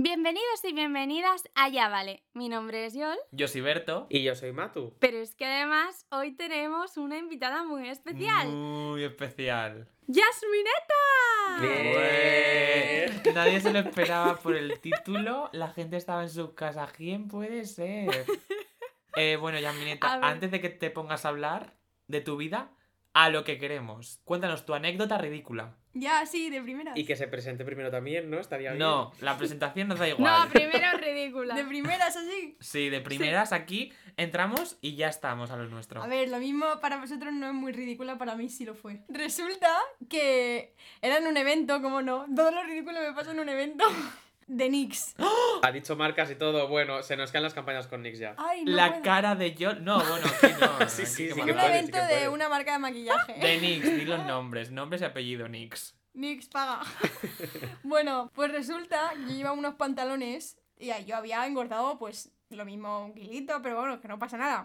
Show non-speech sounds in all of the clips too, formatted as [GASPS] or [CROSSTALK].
Bienvenidos y bienvenidas a Ya Vale. Mi nombre es Yol, Yo soy Berto. Y yo soy Matu. pero es que además hoy tenemos una invitada muy especial. Muy especial. ¡Yasmineta! Bien. Ué, Nadie se lo esperaba por el título. La gente estaba en su casa. ¿Quién puede ser? [LAUGHS] Eh, bueno, Yasmineta, antes de que te pongas a hablar de tu vida, a lo que queremos. Cuéntanos tu anécdota ridícula. Ya, sí, de primeras. Y que se presente primero también, ¿no? Estaría bien. No, la presentación nos da [LAUGHS] igual. No, primero ridícula. De primeras, así. Sí, de primeras aquí entramos y ya estamos a lo nuestro. A ver, lo mismo para vosotros no es muy ridícula, para mí sí lo fue. Resulta que era en un evento, ¿cómo no? Todo lo ridículo me pasa en un evento [LAUGHS] de Nix. Ha dicho marcas y todo. Bueno, se nos caen las campañas con Nix ya. Ay, no la puedo. cara de yo. No, bueno, aquí no. [LAUGHS] Sí, aquí sí, sí un sí evento que de una marca de maquillaje. De Nix, di los [LAUGHS] nombres. Nombres y apellido, Nix. Nix paga. [LAUGHS] bueno, pues resulta que yo llevaba unos pantalones y ahí yo había engordado, pues lo mismo un kilito, pero bueno, que no pasa nada.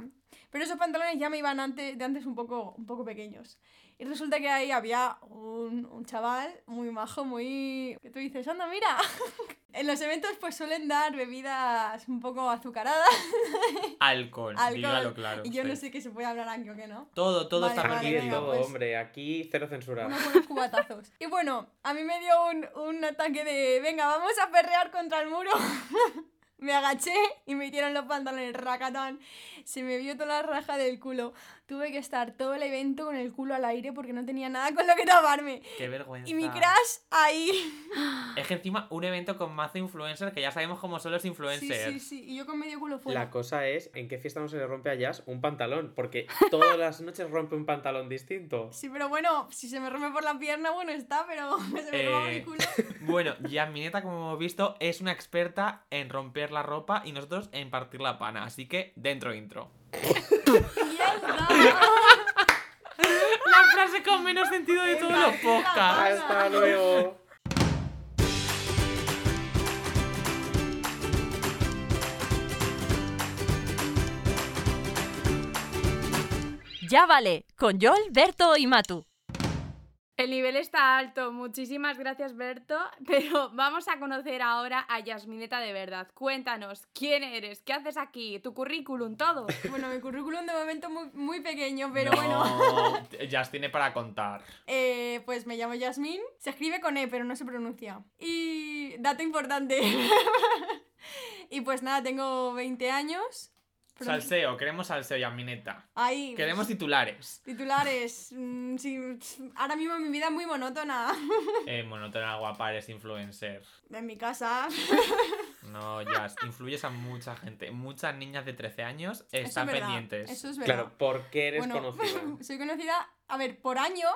Pero esos pantalones ya me iban antes, de antes un poco, un poco pequeños. Y resulta que ahí había un, un chaval muy majo, muy... que tú dices, anda, mira. [LAUGHS] en los eventos pues suelen dar bebidas un poco azucaradas. [LAUGHS] Alcohol, alcohol. dígalo claro. y yo no sé qué se puede hablar aquí o qué no. Todo, todo Vale, está vale, Aquí venga, todo, pues. hombre. Aquí cero censura. unos buenos cubatazos. Y bueno, a mí me dio un, un ataque de, venga, vamos a perrear contra el muro. [LAUGHS] me agaché y me hicieron los pantalones racatán. Se me vio toda la raja del culo. Tuve que estar todo el evento con el culo al aire porque no tenía nada con lo que taparme. Qué vergüenza. Y mi crush ahí. Es que encima un evento con mazo influencers que ya sabemos cómo son los Sí, influencers. sí, sí. Y yo con medio culo fuera. La cosa es, ¿en qué fiesta no se le rompe a Jazz un pantalón? Porque todas las noches rompe un pantalón distinto. Sí, pero bueno, si se me rompe por la pierna, bueno está, pero [LAUGHS] se me rompe Eh, el culo. [LAUGHS] Bueno, Yasmineta, como hemos visto, es una experta en romper la ropa y nosotros en partir la pana. Así que, dentro intro. La frase con menos sentido de todos los podcasts. Hasta luego. Ya vale, con Yol, Berto y Matu. El nivel está alto, muchísimas gracias Berto, [LAUGHS] pero vamos a conocer ahora a Yasmineta de verdad. Cuéntanos, ¿quién eres? ¿Qué haces aquí? ¿Tu currículum? Todo. [LAUGHS] Bueno, mi currículum de momento muy, muy pequeño, pero No, bueno. Jazz tiene para contar. Eh, pues me llamo Yasmín. Se escribe con E, pero no se pronuncia. Y dato importante. [LAUGHS] y pues nada, tengo 20 años. Salseo, queremos salseo, Yasmineta. Ahí. Queremos titulares. Titulares. mm, sí, ahora mismo mi vida es muy monótona. [LAUGHS] Eh, monótona guapa, eres influencer. En mi casa. [LAUGHS] No, Jazz, [LAUGHS] influyes a mucha gente. Muchas niñas de 13 años Eso están es pendientes. Eso es verdad. Claro, ¿por qué eres Bueno, conocida? soy conocida, a ver, por año,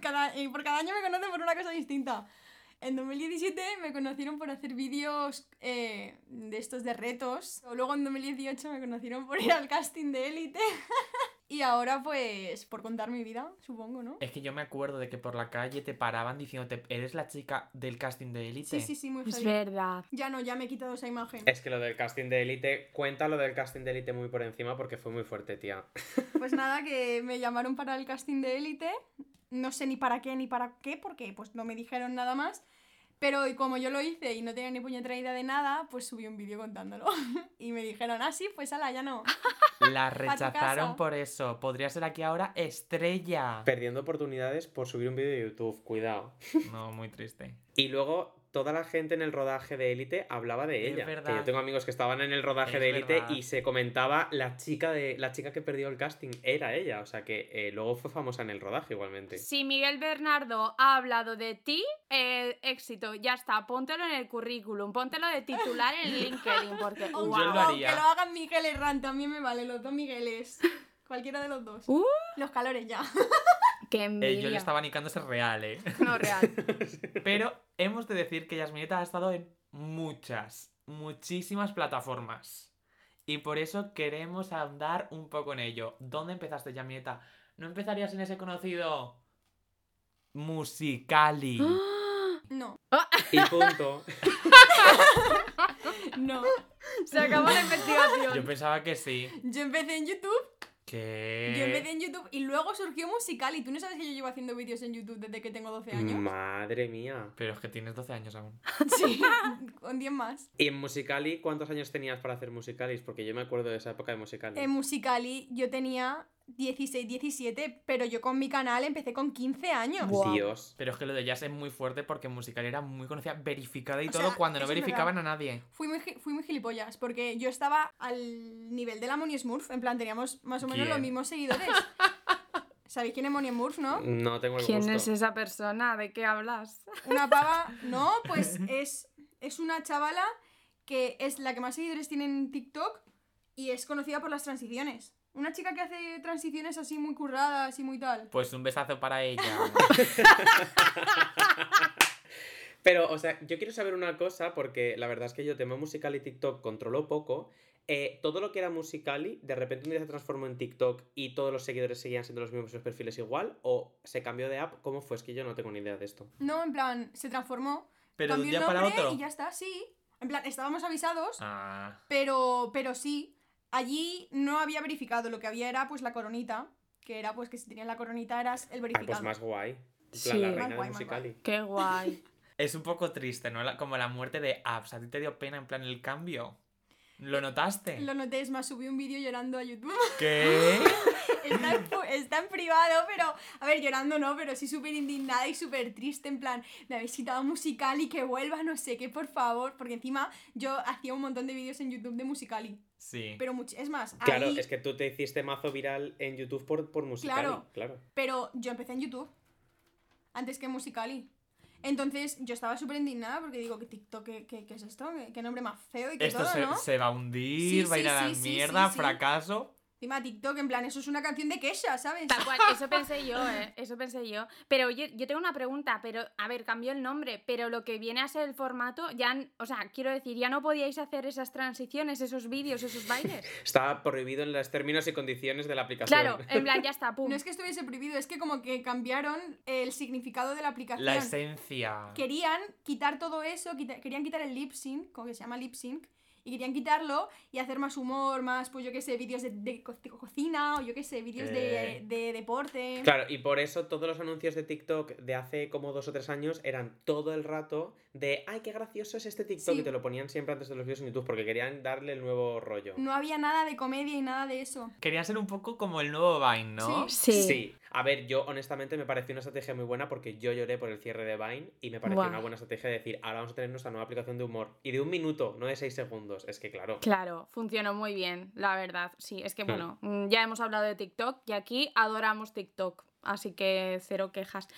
cada, y por cada año me conocen por una cosa distinta. En 2017 me conocieron por hacer vídeos eh, de estos de retos. O luego en 2018 me conocieron por ir al casting de élite. [LAUGHS] y ahora pues por contar mi vida, supongo, ¿no? Es que yo me acuerdo de que por la calle te paraban diciéndote, ¿eres la chica del casting de élite? Sí, sí, sí, muy Es heavy. verdad. Ya no, ya me he quitado esa imagen. Es que lo del casting de élite, cuenta lo del casting de élite muy por encima porque fue muy fuerte, tía. Pues nada, que me llamaron para el casting de élite. No sé ni para qué ni para qué, porque pues no me dijeron nada más. Pero y como yo lo hice y no tenía ni puñetera idea de nada, pues subí un vídeo contándolo. [LAUGHS] y me dijeron, ah, sí, pues ala, ya no. [LAUGHS] La rechazaron por eso. Podría ser aquí ahora estrella. Perdiendo oportunidades por subir un vídeo de YouTube, cuidado. No, muy triste. Y luego toda la gente en el rodaje de élite hablaba de Es ella. verdad. Que yo tengo amigos que estaban en el rodaje Es de élite y se comentaba la chica de la chica que perdió el casting era ella, o sea que eh, luego fue famosa en el rodaje igualmente. Si Miguel Bernardo ha hablado de ti, eh, éxito, ya está, póntelo en el currículum, póntelo de titular en [LAUGHS] LinkedIn, porque O, Yo lo haría. que lo hagan Miguel Herrán, también me vale, los dos Migueles. Cualquiera de los dos. Uh. Los calores ya. [LAUGHS] Qué Eh, yo le estaba nicándose real, ¿eh? No, real. [LAUGHS] Pero hemos de decir que Yasmineta ha estado en muchas, muchísimas plataformas. Y por eso queremos ahondar un poco en ello. ¿Dónde empezaste, Yasmineta? ¿No empezarías en ese conocido Musicali? No, Y punto. [LAUGHS] no. Se acabó la investigación. Yo pensaba que sí. Yo empecé en YouTube ¿Qué? Yo empecé en YouTube y luego surgió Musical. Y tú no sabes que yo llevo haciendo vídeos en YouTube desde que tengo 12 años. Madre mía. Pero es que tienes 12 años aún. [LAUGHS] Sí, con 10 más. ¿Y en Musicali cuántos años tenías para hacer Musicalis? Porque yo me acuerdo de esa época de Musicali. En Musicali yo tenía 16, 17, pero yo con mi canal empecé con 15 años. Dios. Pero es que lo de Jazz es muy fuerte porque musical era muy conocida, verificada y O todo sea, cuando no verificaban a nadie. Fui muy, gi- fui muy gilipollas, porque yo estaba al nivel de la Moni Smurf. En plan, teníamos más o menos ¿Quién? los mismos seguidores. [LAUGHS] ¿Sabéis quién es Moni Smurf, no? No tengo el ¿Quién gusto. es esa persona? ¿De qué hablas? Una pava. [LAUGHS] No, pues es, es una chavala que es la que más seguidores tiene en TikTok y es conocida por las transiciones. Una chica que hace transiciones así muy curradas y muy tal. Pues un besazo para ella. [LAUGHS] Pero, o sea, yo quiero saber una cosa, porque la verdad es que yo tema musical y TikTok controlo poco. Eh, todo lo que era Musicali, de repente un día se transformó en TikTok y todos los seguidores seguían siendo los mismos los perfiles igual, o se cambió de app, ¿cómo fue? Es que yo no tengo ni idea de esto. No, en plan, se transformó. Pero de un cambió día el para nombre otro. y ya está, sí. En plan, estábamos avisados, Ah, pero, pero sí. Allí no había verificado, lo que había era pues la coronita. Que era pues que si tenías la coronita eras el Ah, verificado. pues más guay. En plan, Sí. la Más reina guay, de más Musicali. Qué guay. [LAUGHS] es un poco triste, ¿no? La- como la muerte de apps. ¿A ti te dio pena en plan el cambio? ¿Lo notaste? Lo noté, es más, subí un vídeo llorando a YouTube. ¿Qué? [LAUGHS] está, en, pu- está en privado, pero. A ver, llorando no, pero sí súper indignada y súper triste. En plan, me habéis citado musical y que vuelva, no sé qué, por favor. Porque encima yo hacía un montón de vídeos en YouTube de Musicali. Sí. Pero much- es más, Claro, ahí- es que tú te hiciste mazo viral en YouTube por, por Musicali. Claro. Claro. Pero yo empecé en YouTube. Antes que en Musicali. Entonces yo estaba súper indignada porque digo, ¿qué TikTok? ¿Qué, qué, qué es esto? ¿Qué, qué nombre más feo y qué Esto todo, se, no? se va a hundir, Sí, va a ir a la mierda, sí, sí. fracaso. Encima TikTok, en plan, eso es una canción de Kesha, ¿sabes? Tal cual, eso pensé yo, ¿eh? Eso pensé yo. Pero oye, yo tengo una pregunta, pero, a ver, cambió el nombre, pero lo que viene a ser el formato, ya, o sea, quiero decir, ya no podíais hacer esas transiciones, esos vídeos, esos [LAUGHS] bailes. Estaba prohibido en los términos y condiciones de la aplicación. Claro, en plan, ya está, [LAUGHS] pum. No es que estuviese prohibido, es que como que cambiaron el significado de la aplicación. La esencia. Querían quitar todo eso, quita- querían quitar el lip sync, como que se llama lip sync, y querían quitarlo y hacer más humor, más, pues yo qué sé, vídeos de, de co- de cocina o yo qué sé, vídeos de, Eh. de deporte. Claro, y por eso todos los anuncios de TikTok de hace como dos o tres años eran todo el rato de ¡ay, qué gracioso es este TikTok! Sí. Y te lo ponían siempre antes de los vídeos en YouTube porque querían darle el nuevo rollo. No había nada de comedia y nada de eso. Querían ser un poco como el nuevo Vine, ¿no? Sí. Sí. A ver, yo honestamente me pareció una estrategia muy buena porque yo lloré por el cierre de Vine y me pareció una buena estrategia decir, ahora vamos a tener nuestra nueva aplicación de humor. Y de un minuto, no de seis segundos. Es que claro. Claro, funcionó muy bien, la verdad. Sí, es que Hmm. bueno, mm, ya hemos hablado de TikTok y aquí adoramos TikTok, así que cero quejas.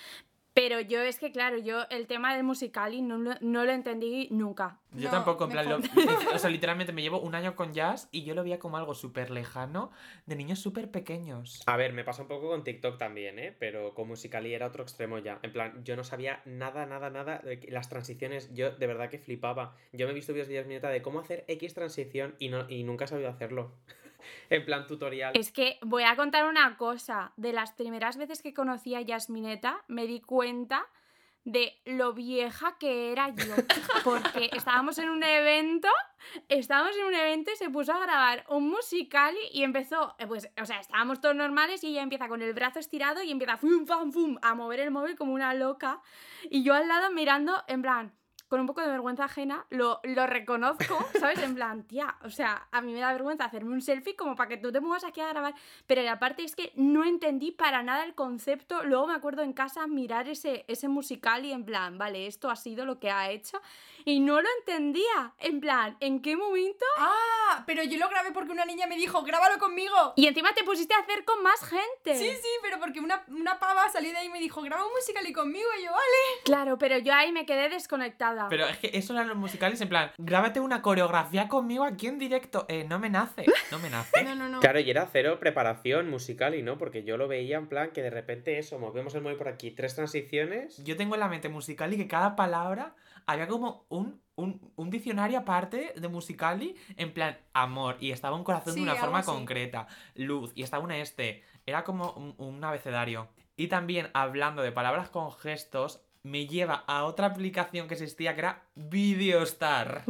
Pero yo es que, claro, yo el tema del musicali no, lo- no lo entendí nunca. Yo No, tampoco, en plan, lo- [LAUGHS] o sea, literalmente me llevo un año con jazz y yo lo veía como algo súper lejano de niños súper pequeños. A ver, me pasa un poco con TikTok también, ¿eh? Pero con Musical.ly era otro extremo ya. En plan, yo no sabía nada, nada, nada de que- las transiciones. Yo de verdad que flipaba. Yo me he visto vídeos de de cómo hacer X transición y, no, y nunca he sabido hacerlo. [LAUGHS] en plan tutorial. Es que voy a contar una cosa. De las primeras veces que conocí a Yasmineta, me di cuenta de lo vieja que era yo. [LAUGHS] Porque estábamos en un evento, estábamos en un evento y se puso a grabar un musical y empezó, eh, pues, o sea, estábamos todos normales y ella empieza con el brazo estirado y empieza fum, fum, fum, a mover el móvil como una loca. Y yo al lado mirando, en plan, con un poco de vergüenza ajena, lo, lo reconozco, ¿sabes? En plan, tía, o sea, a mí me da vergüenza hacerme un selfie como para que tú te pongas aquí a grabar. Pero la parte es que no entendí para nada el concepto. Luego me acuerdo en casa mirar ese, ese musical y en plan, vale, esto ha sido lo que ha hecho. Y no lo entendía. En plan, ¿en qué momento? Ah, pero yo lo grabé porque una niña me dijo, grábalo conmigo. Y encima te pusiste a hacer con más gente. Sí, sí, pero porque una, una pava salió de ahí y me dijo, graba un musical y conmigo. Y yo, vale. Claro, pero yo ahí me quedé desconectada. Pero es que eso eran los musicales en plan, grábate una coreografía conmigo aquí en directo. Eh, no me nace, no me nace. [LAUGHS] No, no, no. Claro, y era cero preparación musical y no, porque yo lo veía en plan que de repente eso, movemos el móvil por aquí, tres transiciones. Yo tengo en la mente Musicali que cada palabra había como un, un, un diccionario aparte de Musicali, en plan amor, y estaba un corazón Sí, de una forma así. concreta, luz, y estaba una este. Era como un, un abecedario. Y también hablando de palabras con gestos, me lleva a otra aplicación que existía que era Videostar.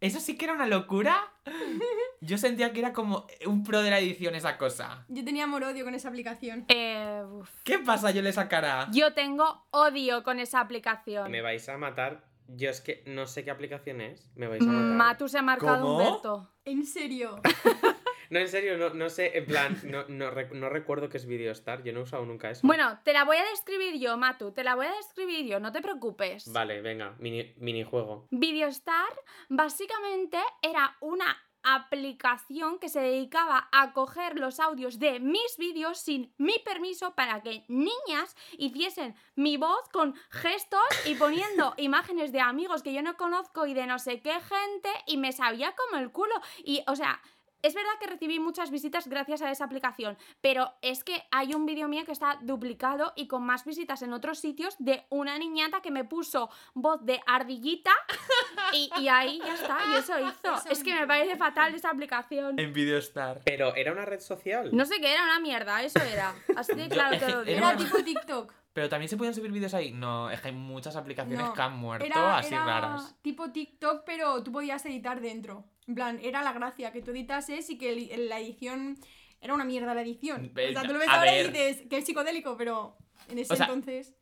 Eso sí que era una locura. [LAUGHS] Yo sentía que era como un pro de la edición esa cosa. Yo tenía amor-odio con esa aplicación. Eh, uf. ¿Qué pasa, yo le sacará? Yo tengo odio con esa aplicación. Me vais a matar. Yo es que no sé qué aplicación es. Me vais a matar. Matu se ha marcado ¿Cómo? Humberto. En serio. [LAUGHS] No, en serio, no, no sé. En plan, no, no, rec- no recuerdo qué es Videostar. Yo no he usado nunca eso. Bueno, te la voy a describir yo, Matu. Te la voy a describir yo, no te preocupes. Vale, venga, mini, minijuego. Videostar básicamente era una aplicación que se dedicaba a coger los audios de mis vídeos sin mi permiso para que niñas hiciesen mi voz con gestos y poniendo [LAUGHS] imágenes de amigos que yo no conozco y de no sé qué gente y me sabía como el culo. Y, o sea, es verdad que recibí muchas visitas gracias a esa aplicación, pero es que hay un vídeo mío que está duplicado y con más visitas en otros sitios de una niñata que me puso voz de ardillita y, y ahí ya está, y eso [LAUGHS] hizo. Eso Es que me parece fatal esa aplicación. En Videostar. Pero era una red social. No sé qué era, una mierda, eso era. Así de [LAUGHS] claro te [LAUGHS] lo digo. Era tipo TikTok. Pero también se podían subir vídeos ahí. No, es que hay muchas aplicaciones No, que han muerto Era, así era raras. tipo TikTok, pero tú podías editar dentro. En plan, era la gracia, que tú editases y que el- la edición... Era una mierda la edición. O sea, tú lo ves A ahora ver. y dices que es psicodélico, pero en ese O sea, entonces...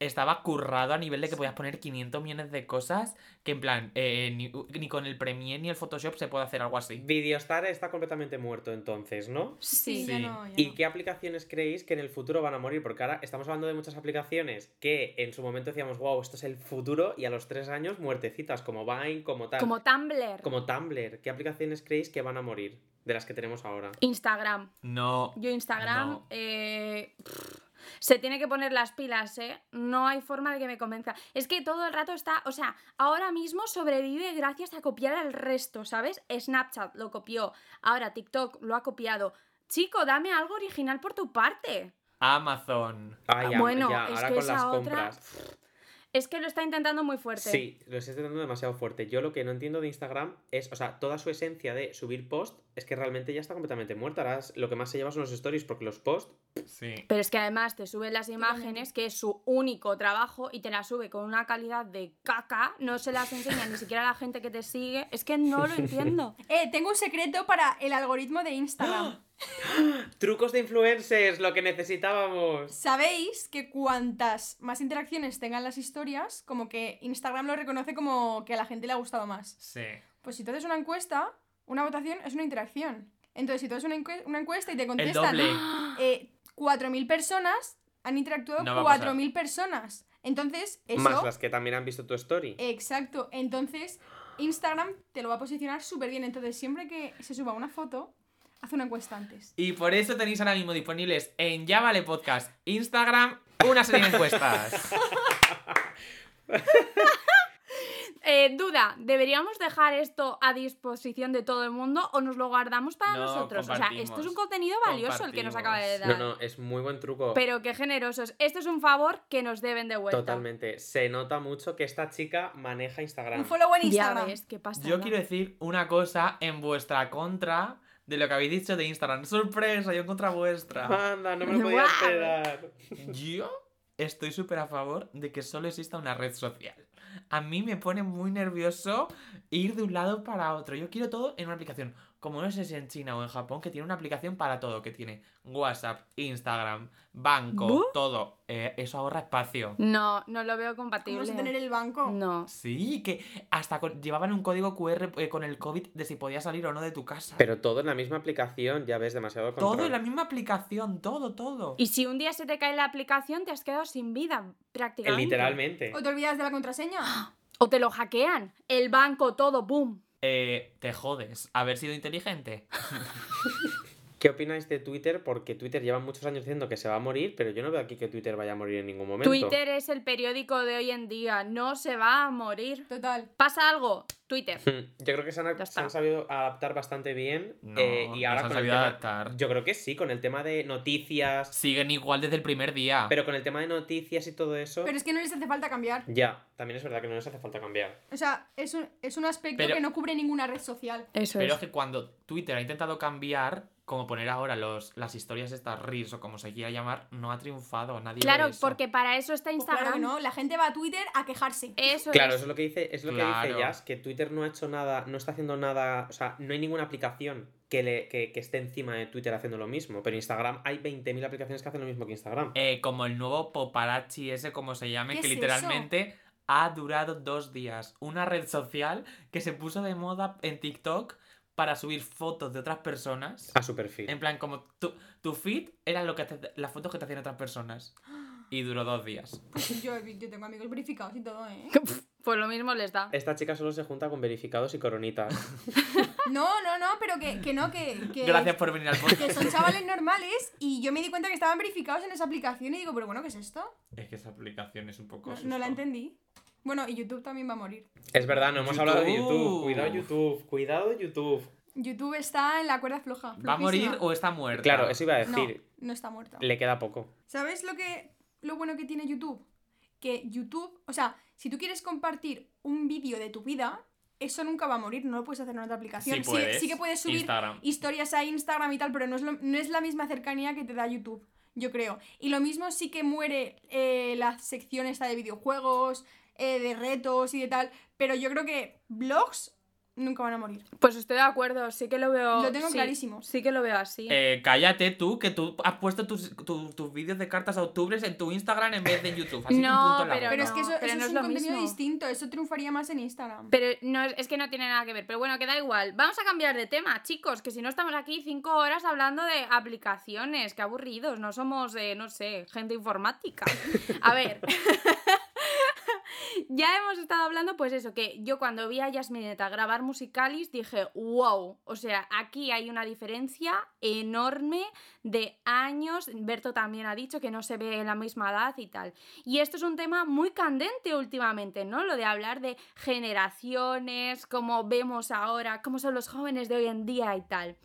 Estaba currado a nivel de que podías poner 500 millones de cosas que en plan, eh, ni, ni con el Premiere ni el Photoshop se puede hacer algo así. Videostar está completamente muerto entonces, ¿no? Sí, Sí. ya no, ya ¿Y no. qué aplicaciones creéis que en el futuro van a morir? Porque ahora estamos hablando de muchas aplicaciones que en su momento decíamos, wow, esto es el futuro, y a los tres años muertecitas, como Vine, como tal. Como Tumblr, Como Tumblr. ¿Qué aplicaciones creéis que van a morir de las que tenemos ahora? Instagram. No. Yo Instagram, No. eh, pff, se tiene que poner las pilas, ¿eh? No hay forma de que me convenza. Es que todo el rato está, o sea, ahora mismo sobrevive gracias a copiar al resto, ¿sabes? Snapchat lo copió, ahora TikTok lo ha copiado. Chico, dame algo original por tu parte. Amazon. Ah, ya, bueno, ya, es ahora que con esa las otra- compras. Es que lo está intentando muy fuerte. Sí, lo estoy tratando demasiado fuerte. Yo lo que no entiendo de Instagram es, o sea, toda su esencia de subir post es que realmente ya está completamente muerta. Ahora es- lo que más se lleva son los stories, porque los posts Sí. Pero es que además te sube las imágenes, que es su único trabajo, y te las sube con una calidad de caca, no se las enseña ni siquiera a la gente que te sigue. Es que no lo [LAUGHS] entiendo. Eh, tengo un secreto para el algoritmo de Instagram. Trucos de influencers, lo que necesitábamos. ¿Sabéis que cuantas más interacciones tengan las historias, como que Instagram lo reconoce como que a la gente le ha gustado más? Sí. Pues si tú haces una encuesta, una votación es una interacción. Entonces, si tú haces una, encue- una encuesta y te contestan [GASPS] eh, 4.000 personas, han interactuado No va a pasar. 4.000 personas. Entonces, eso... Más las que también han visto tu story. Exacto. Entonces, Instagram te lo va a posicionar súper bien. Entonces, siempre que se suba una foto, haz una encuesta antes. Y por eso tenéis ahora mismo disponibles en Ya Vale Podcast, Instagram, una serie de encuestas. [LAUGHS] Eh, duda, ¿deberíamos dejar esto a disposición de todo el mundo o nos lo guardamos para No, nosotros? O sea, esto es un contenido valioso el que nos acaba de dar. No, no, es muy buen truco. Pero qué generosos. Esto es un favor que nos deben de vuelta. Totalmente. Se nota mucho que esta chica maneja Instagram. Un follow en Ya Instagram. ves, qué pasa. Yo quiero decir una cosa en vuestra contra de lo que habéis dicho de Instagram. ¡Sorpresa! Yo en contra vuestra. Anda, no me lo [LAUGHS] podía esperar. Yo estoy súper a favor de que solo exista una red social. A mí me pone muy nervioso ir de un lado para otro. Yo quiero todo en una aplicación. Como no sé si en China o en Japón, que tiene una aplicación para todo. Que tiene WhatsApp, Instagram, banco, todo. Eh, eso ahorra espacio. No, no lo veo ¿Cómo compatible. vas a tener el banco? No. Sí, que hasta con- llevaban un código QR eh, con el COVID de si podías salir o no de tu casa. Pero todo en la misma aplicación, ya ves, demasiado control. todo en la misma aplicación, todo, todo. Y si un día se te cae la aplicación, te has quedado sin vida, prácticamente. Literalmente. ¿O te olvidas de la contraseña? [GASPS] O te lo hackean. El banco, todo, boom. Eh, te jodes. Haber sido inteligente. [LAUGHS] ¿Qué opináis de Twitter? Porque Twitter lleva muchos años diciendo que se va a morir, pero yo no veo aquí que Twitter vaya a morir en ningún momento. Twitter es el periódico de hoy en día. No se va a morir. Total. ¿Pasa algo? Twitter. Hmm, [LAUGHS] Yo creo que se han, se sabido adaptar bastante bien. No, eh, y no ahora se han con el sabido tema- adaptar. Yo creo que sí, con el tema de noticias. Siguen igual desde el primer día. Pero con el tema de noticias y todo eso. Pero es que no les hace falta cambiar. Ya, también es verdad que no les hace falta cambiar. O sea, es un, es un aspecto Pero- que no cubre ninguna red social. Eso Pero es. es que cuando Twitter ha intentado cambiar, como poner ahora los, las historias estas Reels o como se quiera llamar, no ha triunfado. Nadie Claro, ve eso. porque para eso está Pues claro Instagram. que no, la gente va a Twitter a quejarse. Eso Claro, es. eso es lo que dice, es lo que dice Jazz, que Twitter no ha hecho nada, no está haciendo nada, o sea, no hay ninguna aplicación que, le, que, que esté encima de Twitter haciendo lo mismo, pero Instagram hay 20.000 aplicaciones que hacen lo mismo que Instagram. Eh, como el nuevo paparazzi ese, como se llame, ¿Qué que es literalmente ha durado dos días. Una red social que se puso de moda en TikTok para subir fotos de otras personas. A su perfil. En plan, como tu, tu feed era lo que te- las fotos que te hacían otras personas. Y duró dos días. Pues yo, yo tengo amigos verificados y todo, ¿eh? [LAUGHS] Pues lo mismo les da. Esta chica solo se junta con verificados y coronitas. [LAUGHS] No, no, no, pero que, que no, que, que, Gracias por venir al que podcast. son chavales [LAUGHS] normales y yo me di cuenta que estaban verificados en esa aplicación y digo, pero bueno, ¿qué es esto? Es que esa aplicación es un poco. No, no la entendí. Bueno, y YouTube también va a morir. Es verdad, no hemos hablado de YouTube. Cuidado YouTube, cuidado YouTube. YouTube está en la cuerda floja. ¿Va a morir o está muerta? Claro, eso iba a decir. no está muerta. Le queda poco. ¿Sabes lo que lo bueno que tiene YouTube? Que YouTube, o sea, si tú quieres compartir un vídeo de tu vida, eso nunca va a morir, no lo puedes hacer en otra aplicación. Sí, puedes. sí que puedes subir Instagram. historias a Instagram y tal, pero no es, lo- no es la misma cercanía que te da YouTube, yo creo. Y lo mismo sí que muere eh, la sección esta de videojuegos, eh, de retos y de tal, pero yo creo que blogs nunca van a morir. Pues estoy de acuerdo, sí que lo veo. Lo tengo sí, clarísimo. Sí que lo veo así. Eh, cállate tú, que tú has puesto tus, tu- tus vídeos de cartas a octubres en tu Instagram en vez de en YouTube. Así que No, punto pero es que eso, pero eso no es es un contenido mismo. distinto, eso triunfaría más en Instagram. Pero no, es que no tiene nada que ver. Pero bueno, que da igual. Vamos a cambiar de tema, chicos. Que si no estamos aquí cinco horas hablando de aplicaciones. Qué aburridos. No somos, eh, no sé, gente informática. A ver. [LAUGHS] [LAUGHS] ya hemos estado hablando, pues eso, que yo cuando vi a Yasmineta grabar musicalis dije, wow. O sea, aquí hay una diferencia enorme de años. Berto también ha dicho que no se ve en la misma edad y tal. Y esto es un tema muy candente últimamente, ¿no? Lo de hablar de generaciones, cómo vemos ahora, cómo son los jóvenes de hoy en día y tal.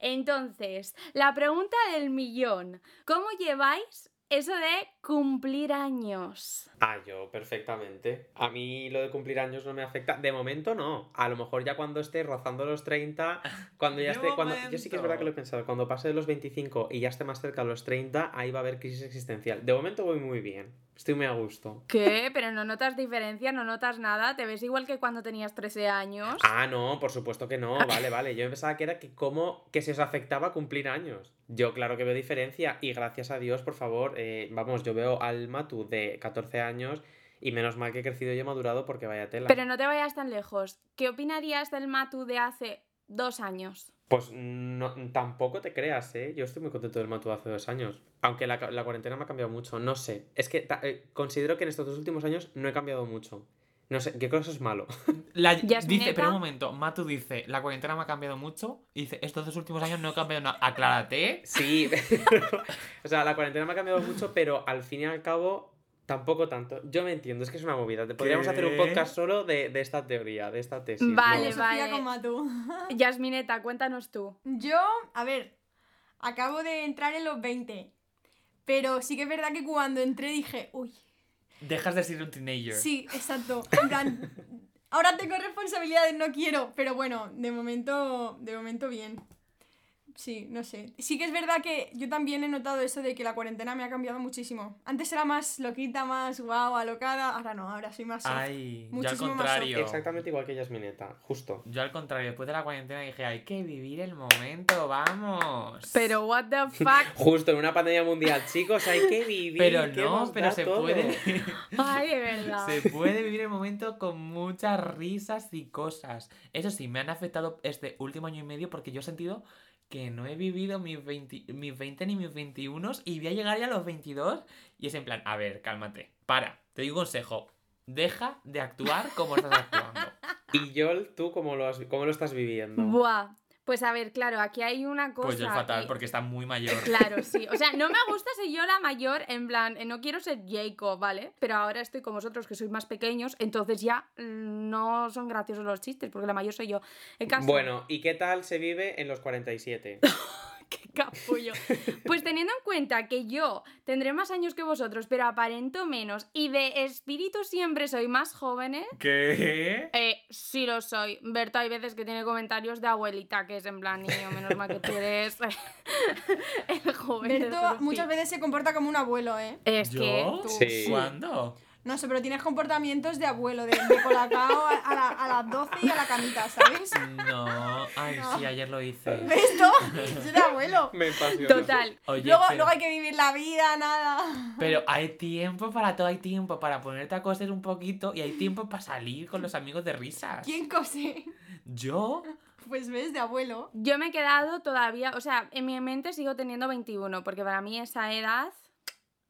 Entonces, la pregunta del millón, ¿cómo lleváis eso de cumplir años? Ah, yo perfectamente. A mí lo de cumplir años no me afecta. De momento no. A lo mejor ya cuando esté rozando los 30, cuando ya esté. Cuando... Yo sí que es verdad que lo he pensado. Cuando pase de los 25 y ya esté más cerca de los 30, ahí va a haber crisis existencial. De momento voy muy bien. Estoy muy a gusto. ¿Qué? Pero no notas diferencia, no notas nada, te ves igual que cuando tenías 13 años. Ah, no, por supuesto que no. Vale, vale. Yo pensaba que era que cómo que se os afectaba cumplir años. Yo claro que veo diferencia y gracias a Dios, por favor, eh, vamos, yo veo al Matu de 14 años y menos mal que he crecido y he madurado porque vaya tela. Pero no te vayas tan lejos. ¿Qué opinarías del Matu de hace dos años? Pues no, tampoco te creas, ¿eh? Yo estoy muy contento del Matu hace dos años. Aunque la, la cuarentena me ha cambiado mucho, no sé. Es que ta- eh, considero que en estos dos últimos años no he cambiado mucho. No sé, yo creo que eso es malo. [LAUGHS] La- dice, pero un momento, Matu dice, la cuarentena me ha cambiado mucho. Y dice, estos dos últimos años no he cambiado nada. Aclárate. Sí, [LAUGHS] pero- o sea, la cuarentena me ha cambiado mucho, pero al fin y al cabo tampoco tanto. Yo me entiendo, es que es una movida. Te podríamos hacer un podcast solo de, de esta teoría, de esta tesis. Vale, vale. Matu. [LAUGHS] Yasmineta, cuéntanos tú. Yo, a ver, acabo de entrar en los 20. Pero sí que es verdad que cuando entré dije, uy, Dejas de ser un teenager. sí, exacto. En plan, ahora tengo responsabilidades, no quiero. Pero bueno, de momento, de momento bien. Sí, no sé. Sí que es verdad que yo también he notado eso de que la cuarentena me ha cambiado muchísimo. Antes era más loquita, más guau, alocada. Ahora no, ahora soy más soft. Ay, yo al más contrario. Exactamente igual que Yasmineta, justo. Yo al contrario, después de la cuarentena dije, hay que vivir el momento, vamos. Pero, what the fuck. [LAUGHS] Justo en una pandemia mundial, chicos, hay que vivir. Pero ¿qué no, pero se todo? puede. [LAUGHS] Ay, de verdad. Se puede vivir el momento con muchas risas y cosas. Eso sí, me han afectado este último año y medio porque yo he sentido que no he vivido mis 20, mis 20 ni mis 21 y voy a llegar ya a los 22 y es en plan, a ver, cálmate, para, te digo un consejo, deja de actuar como estás actuando. [LAUGHS] Y Yol, ¿tú cómo lo, has- cómo lo estás viviendo? Buah. Pues a ver, claro, aquí hay una cosa. Pues yo es fatal porque está muy mayor. [LAUGHS] Claro, [LAUGHS] sí. O sea, no me gusta ser yo la mayor, en plan, eh, no quiero ser Jacob, ¿vale? Pero ahora estoy con vosotros que sois más pequeños, entonces ya mm, no son graciosos los chistes, porque la mayor soy yo. El caso, Bueno, ¿y qué tal se vive en los 47? [LAUGHS] [LAUGHS] qué capullo. Pues teniendo en cuenta que yo tendré más años que vosotros, pero aparento menos, y de espíritu siempre soy más jóvenes, ¿Qué? eh, sí lo soy. Berta hay veces que tiene comentarios de abuelita, que es en plan, niño, menos mal que tú eres [LAUGHS] el joven. Berto grupi". muchas veces se comporta como un abuelo, ¿eh? Es que... ¿Yo? tú- Sí. ¿Cuándo? No sé, pero tienes comportamientos de abuelo, de, de colacao a, a la- a las 12 y a la camita, ¿sabes? No. Ay, No. sí, ayer lo hice. ¿Ves esto? Es de abuelo. Me apasiona. Total. Oye, luego, pero, luego hay que vivir la vida, nada. pero hay tiempo para todo, hay tiempo para ponerte a coser un poquito y hay tiempo para salir con los amigos de risas. ¿Quién cose? ¿Yo? Pues ves, de abuelo. Yo me he quedado todavía, o sea, en mi mente sigo teniendo 21, porque para mí esa edad,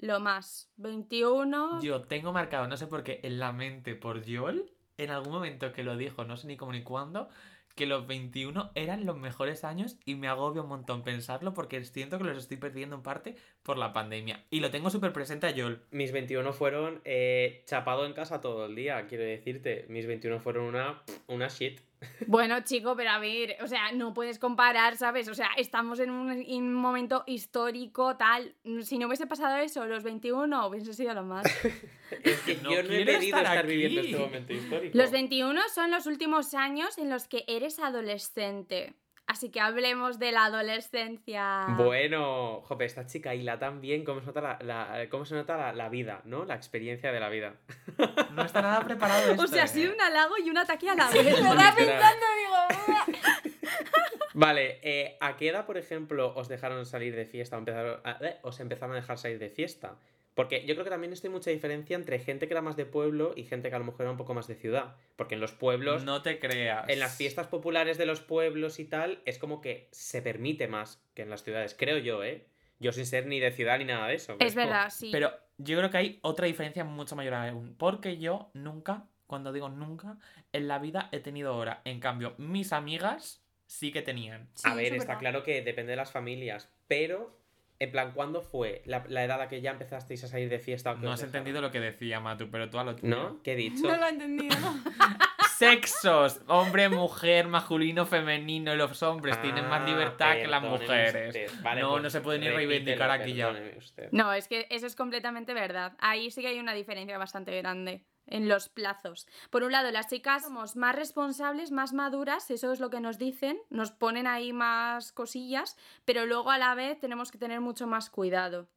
lo más. 21. Yo tengo marcado, no sé por qué, en la mente por Yol, en algún momento que lo dijo, no sé ni cómo ni cuándo, que los 21 eran los mejores años y me agobia un montón pensarlo porque siento que los estoy perdiendo en parte por la pandemia. Y lo tengo súper presente a Yol. Mis 21 fueron eh, chapado en casa todo el día, quiero decirte. Mis 21 fueron una, una shit. Bueno, chico, pero a ver, o sea, no puedes comparar, ¿sabes? O sea, estamos en un, en un momento histórico, tal. Si no hubiese pasado eso, los 21 hubiese sido lo más. [LAUGHS] Es que No yo no he pedido estar estar viviendo este momento histórico. Los 21 son los últimos años en los que eres adolescente. Así que hablemos de la adolescencia. Bueno, jope, esta chica Hila también, cómo se nota la, la- cómo se nota la, la vida, ¿no? La experiencia de la vida. [LAUGHS] No está nada preparado esto. O sea, ha ¿eh? sido un halago y un ataque a la vez. Lo estaba Literal. pensando, digo. [LAUGHS] Vale, eh, ¿a qué edad, por ejemplo, os dejaron salir de fiesta o empezaron a- eh, os empezaron a dejar salir de fiesta? Porque yo creo que también hay mucha diferencia entre gente que era más de pueblo y gente que a lo mejor era un poco más de ciudad. Porque en los pueblos, No te creas. en las fiestas populares de los pueblos y tal, es como que se permite más que en las ciudades, creo yo, ¿eh? Yo sin ser ni de ciudad ni nada de eso. Es como- verdad, sí. Pero yo creo que hay otra diferencia mucho mayor aún. Porque yo nunca, cuando digo nunca, en la vida he tenido hora. En cambio, mis amigas sí que tenían. Sí, a ver, está verdad. claro que depende de las familias, pero en plan, ¿cuándo fue la, la edad a la que ya empezasteis a salir de fiesta? No has entendido lo que decía Matu, pero tú a lo tuyo. ¿No? ¿Qué he dicho? No lo he entendido. [LAUGHS] Sexos, hombre, mujer, masculino, femenino. Los hombres tienen más Ah, libertad que las mujeres. Vale, no, pues no se puede ni reivindicar aquí ya. usted. No, es que eso es completamente verdad. Ahí sí que hay una diferencia bastante grande en los plazos. Por un lado, las chicas somos más responsables, más maduras, eso es lo que nos dicen, nos ponen ahí más cosillas, pero luego a la vez tenemos que tener mucho más cuidado.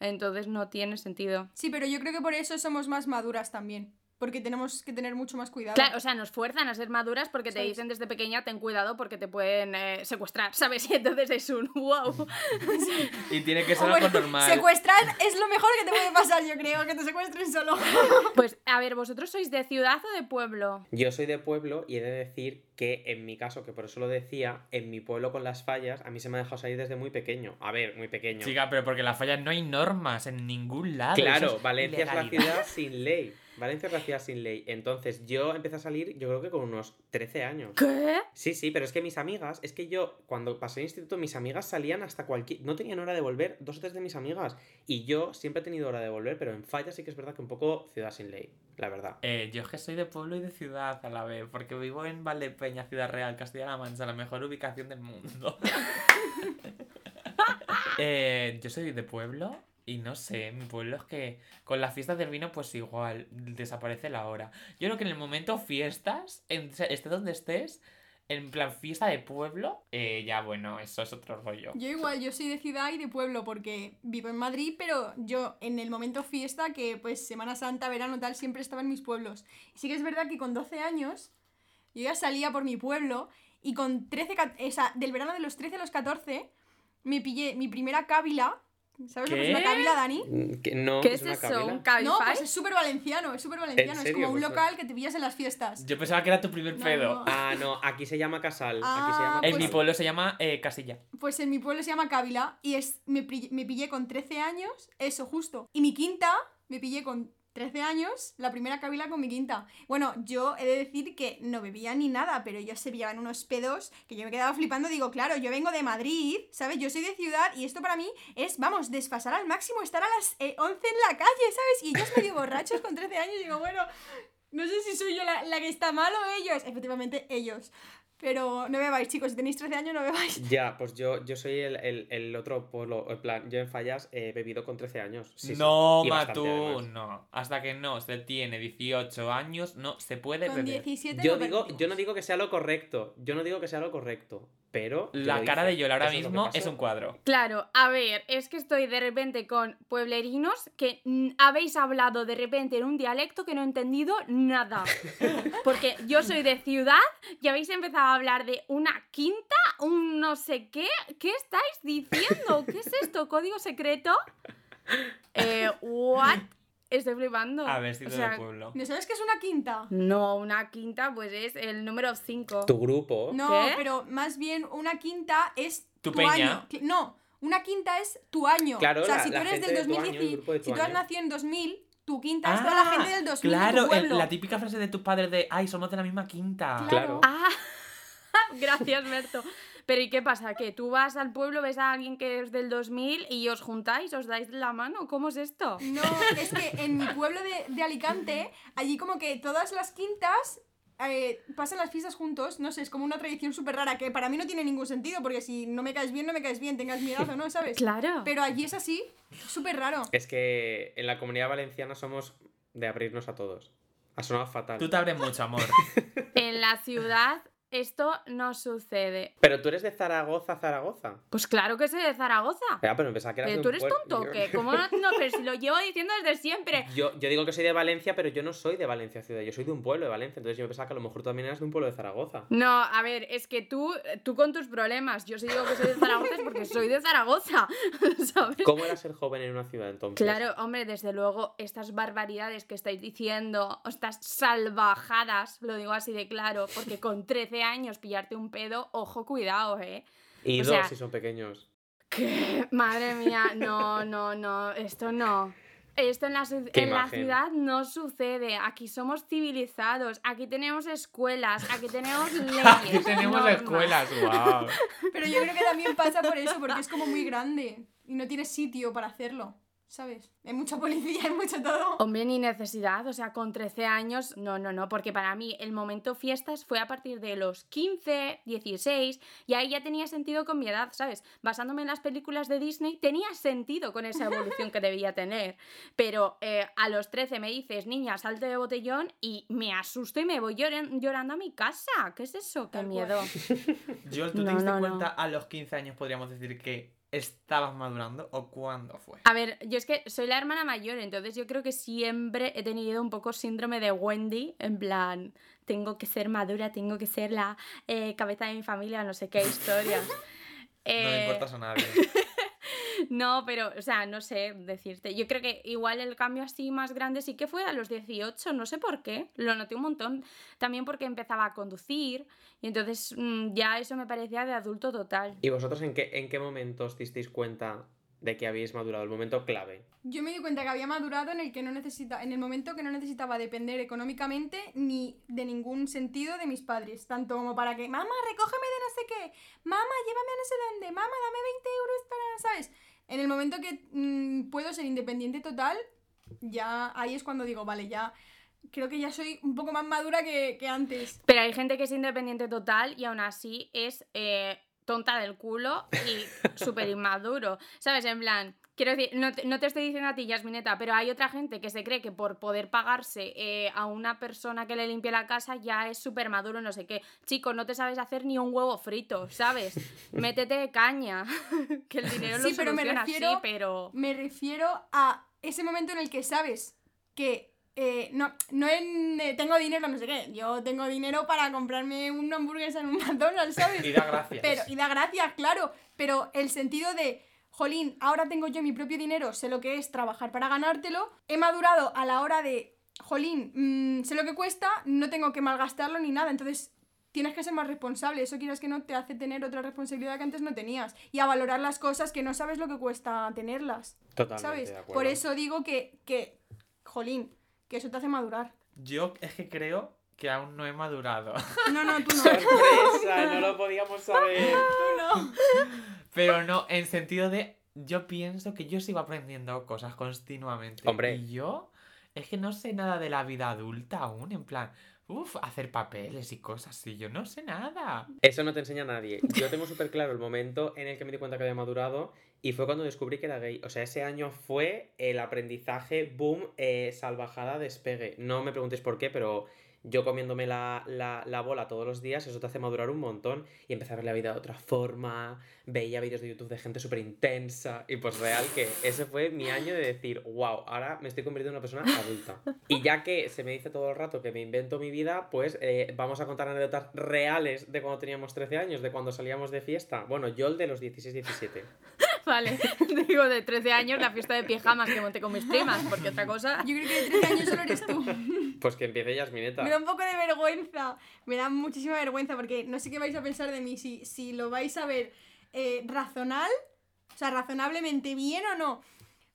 Entonces no tiene sentido. Sí, pero yo creo que por eso somos más maduras también. Porque tenemos que tener mucho más cuidado. Claro, o sea, nos fuerzan a ser maduras porque te dicen desde pequeña ten cuidado porque te pueden eh, secuestrar, [LAUGHS] ¿sabes? Y entonces es un wow. [LAUGHS] Y tiene que ser bueno, algo normal. secuestrar es lo mejor que te puede pasar, yo creo, que te secuestren solo. [LAUGHS] Pues a ver, ¿vosotros sois de ciudad o de pueblo? Yo soy de pueblo y he de decir que en mi caso, que por eso lo decía, en mi pueblo con las fallas, a mí se me ha dejado salir desde muy pequeño. A ver, muy pequeño. Chica, pero porque en las fallas no hay normas en ningún lado. Claro, es Valencia es la ciudad sin ley. Valencia es la ciudad sin ley. Entonces yo empecé a salir, yo creo que con unos 13 años. ¿Qué? Sí, sí, pero es que mis amigas, es que yo cuando pasé el instituto, mis amigas salían hasta cualquier. No tenían hora de volver, dos o tres de mis amigas. Y yo siempre he tenido hora de volver, pero en fallas sí que es verdad que un poco ciudad sin ley, la verdad. Eh, yo es que soy de pueblo y de ciudad a la vez, porque vivo en Valdepeña, Ciudad Real, Castilla-La Mancha, la mejor ubicación del mundo. [LAUGHS] Eh, yo soy de pueblo y no sé, mi pueblo es que con las fiestas del vino pues igual, desaparece la hora. Yo creo que en el momento fiestas, en, esté donde estés, en plan fiesta de pueblo, eh, ya bueno, eso es otro rollo. Yo igual, yo soy de ciudad y de pueblo porque vivo en Madrid, pero yo en el momento fiesta, que pues Semana Santa, verano, tal, siempre estaba en mis pueblos. Y sí que es verdad que con 12 años yo ya salía por mi pueblo y con 13, ca- o sea, del verano de los 13 a los 14 me pillé mi primera cábila. ¿Sabes lo que es una ¿Qué? cábila, Dani? Mm, No, ¿Qué que es una eso? ¿Un Cabify? No, pues es súper valenciano, es súper valenciano. Es como un local que te pillas en las fiestas. Yo pensaba que era tu primer No, pedo. no. Ah, no, aquí se llama casal. aquí se Ah, llama En pues- mi pueblo se llama eh, Casilla. Pues en mi pueblo se llama Cávila y es, me, me pillé con 13 años, eso justo. Y mi quinta, me pillé con 13 años, la primera Cávila con mi quinta. Bueno, yo he de decir que no bebía ni nada, pero ellos se pillaban unos pedos que yo me quedaba flipando. Digo, claro, yo vengo de Madrid, ¿sabes? Yo soy de ciudad y esto para mí es, vamos, desfasar al máximo, estar a las eh, 11 en la calle, ¿sabes? Y ellos medio borrachos con 13 años. Digo, bueno, no sé si soy yo la, la que está mal o ellos. Efectivamente, ellos. Pero no bebáis, chicos. Si tenéis 13 años, no bebáis. Ya, pues yo, yo soy el, el- el otro polo. En plan, yo en fallas he bebido con 13 años. Sí, no, Matú, no. Hasta que no se tiene 18 años, no se puede Con beber. 17 Yo no digo, yo no digo que sea lo correcto. Yo no digo que sea lo correcto. Pero. La cara de dice. Yola ahora es mismo es un cuadro. Claro, a ver, es que estoy de repente con pueblerinos que habéis hablado de repente en un dialecto que no he entendido nada. [LAUGHS] Porque yo soy de ciudad y habéis empezado a hablar de una quinta, un no sé qué. ¿Qué estáis diciendo? ¿Qué es esto? ¿Código secreto? [LAUGHS] Eh, ¿what? Estoy flipando. A ver si O de sea, pueblo. ¿No sabes qué es una quinta? No, una quinta pues es el número 5. Tu grupo. No, ¿Qué? pero más bien una quinta es Tu tu, peña. año. No, una quinta es tu año. Claro, o sea, la- si tú eres del de tu año, el 2010, grupo de tu si tú has nacido en 2000, tu quinta es toda la gente del 2000 de Ah, claro, tu el- pueblo. la típica frase de tus padres de, ay, somos de la misma quinta. Claro. Ah, [LAUGHS] gracias, Berto. Pero ¿y qué pasa? ¿Que tú vas al pueblo, ves a alguien que es del 2000 y os juntáis, os dais la mano? ¿Cómo es esto? No, es que en mi pueblo de, de Alicante, allí como que todas las quintas eh, pasan las fiestas juntos, no sé, es como una tradición súper rara que para mí no tiene ningún sentido, porque si no me caes bien, no me caes bien, tengas mi edad o no, ¿sabes? Claro. Pero allí es así, súper raro. Es que en la comunidad valenciana somos de abrirnos a todos. Ha sonado fatal. Tú te abres mucho, amor. [LAUGHS] En la ciudad esto no sucede. Pero tú eres de Zaragoza, Zaragoza. Pues claro que soy de Zaragoza. Ya, pero pensaba que eras ¿Pero de tú eres tonto qué? ¿Cómo no? No, pero si lo llevo diciendo desde siempre. Yo, yo digo que soy de Valencia, pero yo no soy de Valencia ciudad. Yo soy de un pueblo de Valencia. Entonces yo pensaba que a lo mejor tú también eras de un pueblo de Zaragoza. No, a ver, es que tú, tú con tus problemas. Yo sí digo que soy de Zaragoza es porque soy de Zaragoza. [LAUGHS] ¿Sabes? ¿Cómo era ser joven en una ciudad entonces? Claro, hombre, desde luego, estas barbaridades que estáis diciendo, estas salvajadas, lo digo así de claro, porque con 13 años pillarte un pedo, ojo, cuidado, ¿eh? Y o dos sea- si son pequeños. ¿Qué? Madre mía, no, no, no, esto no. Esto en la, en la ciudad no sucede. Aquí somos civilizados, aquí tenemos escuelas, aquí tenemos [LAUGHS] leyes. Aquí tenemos normas. escuelas, wow. Pero yo creo que también pasa por eso, porque es como muy grande y no tienes sitio para hacerlo, ¿sabes? Hay mucha policía, [LAUGHS] hay mucho todo. Hombre, ni necesidad, o sea, con 13 años, no, no, no, porque para mí el momento fiestas fue a partir de los 15, 16, y ahí ya tenía sentido con mi edad, ¿sabes? Basándome en las películas de Disney, tenía sentido con esa evolución que debía tener. Pero eh, a los 13 me dices, niña, salte de botellón, y me asusto y me voy lloran- llorando a mi casa. ¿Qué es eso? ¡Qué Tal miedo! Yo, [LAUGHS] ¿tú te No, diste no, no. cuenta a los 15 años, podríamos decir, que estabas madurando o cuándo fue? A ver, yo es que soy la hermana mayor, entonces yo creo que siempre he tenido un poco síndrome de Wendy, en plan, tengo que ser madura, tengo que ser la eh, cabeza de mi familia, no sé qué historias. [LAUGHS] No le Eh, importas a nadie. [LAUGHS] [LAUGHS] no, pero, o sea, no sé decirte. Yo creo que igual el cambio así más grande sí que fue a los 18, no sé por qué. Lo noté un montón. También porque empezaba a conducir y entonces mm, ya eso me parecía de adulto total. ¿Y vosotros en qué, en qué momento os disteis cuenta de que habéis madurado? El momento clave. Yo me di cuenta que había madurado en el que no necesita, en el momento que no necesitaba depender económicamente ni de ningún sentido de mis padres, tanto como para que, mamá, recógeme de no sé qué, mamá, llévame a no sé dónde, mamá, dame 20 euros para, ¿sabes? En el momento que mm, puedo ser independiente total, ya ahí es cuando digo, vale, ya creo que ya soy un poco más madura que, que antes. Pero hay gente que es independiente total y aún así es eh, tonta del culo y [LAUGHS] súper inmaduro. ¿Sabes? En plan, quiero decir, no te, no te estoy diciendo a ti, Yasmineta, pero hay otra gente que se cree que por poder pagarse eh, a una persona que le limpie la casa ya es súper maduro, no sé qué. Chico, no te sabes hacer ni un huevo frito, ¿sabes? [LAUGHS] Métete caña, [LAUGHS] que el dinero lo Sí, pero me refiero- pero... Me refiero a ese momento en el que sabes que eh, no, no en eh, tengo dinero, no sé qué. Yo tengo dinero para comprarme una hamburguesa en un [LAUGHS] McDonald's, ¿sabes? Y da gracias. Pero, y da gracias, claro. Pero el sentido de, jolín, ahora tengo yo mi propio dinero, sé lo que es trabajar para ganártelo. He madurado a la hora de, jolín, mm, sé lo que cuesta, no tengo que malgastarlo ni nada. Entonces, tienes que ser más responsable. Eso quieras que no te hace tener otra responsabilidad que antes no tenías. Y a valorar las cosas que no sabes lo que cuesta tenerlas. Totalmente. ¿Sabes? de acuerdo. Por eso digo que, que, jolín, que eso te hace madurar. Yo es que creo que aún no he madurado. [LAUGHS] No, no, tú no. ¡Sorpresa! No lo [LAUGHS] podíamos saber. tú no. Pero no, en sentido de. Yo pienso que yo sigo aprendiendo cosas continuamente. Hombre. Y yo. Es que no sé nada de la vida adulta aún. En plan. Uf, hacer papeles y cosas así. Yo no sé nada. Eso no te enseña nadie. Yo tengo [LAUGHS] súper claro el momento en el que me di cuenta que había madurado y fue cuando descubrí que era gay. O sea, ese año fue el aprendizaje, boom, eh, salvajada, despegue. No me preguntéis por qué, pero yo comiéndome la, la, la bola todos los días, eso te hace madurar un montón y empecé a ver la vida de otra forma, veía vídeos de YouTube de gente súper intensa y pues real que ese fue mi año de decir, wow, ahora me estoy convirtiendo en una persona adulta. Y ya que se me dice todo el rato que me invento mi vida, pues eh, vamos a contar anécdotas reales de cuando teníamos 13 años, de cuando salíamos de fiesta. Bueno, yo el de los 16-17. Vale, [LAUGHS] digo de 13 años la fiesta de pijamas que monté con mis primas, porque otra cosa... Yo creo que de 13 años solo eres tú. [LAUGHS] Pues que empiece Yasmineta. Me da un poco de vergüenza. Me da muchísima vergüenza porque no sé qué vais a pensar de mí. Si, si lo vais a ver eh, razonal, o sea, razonablemente bien o no.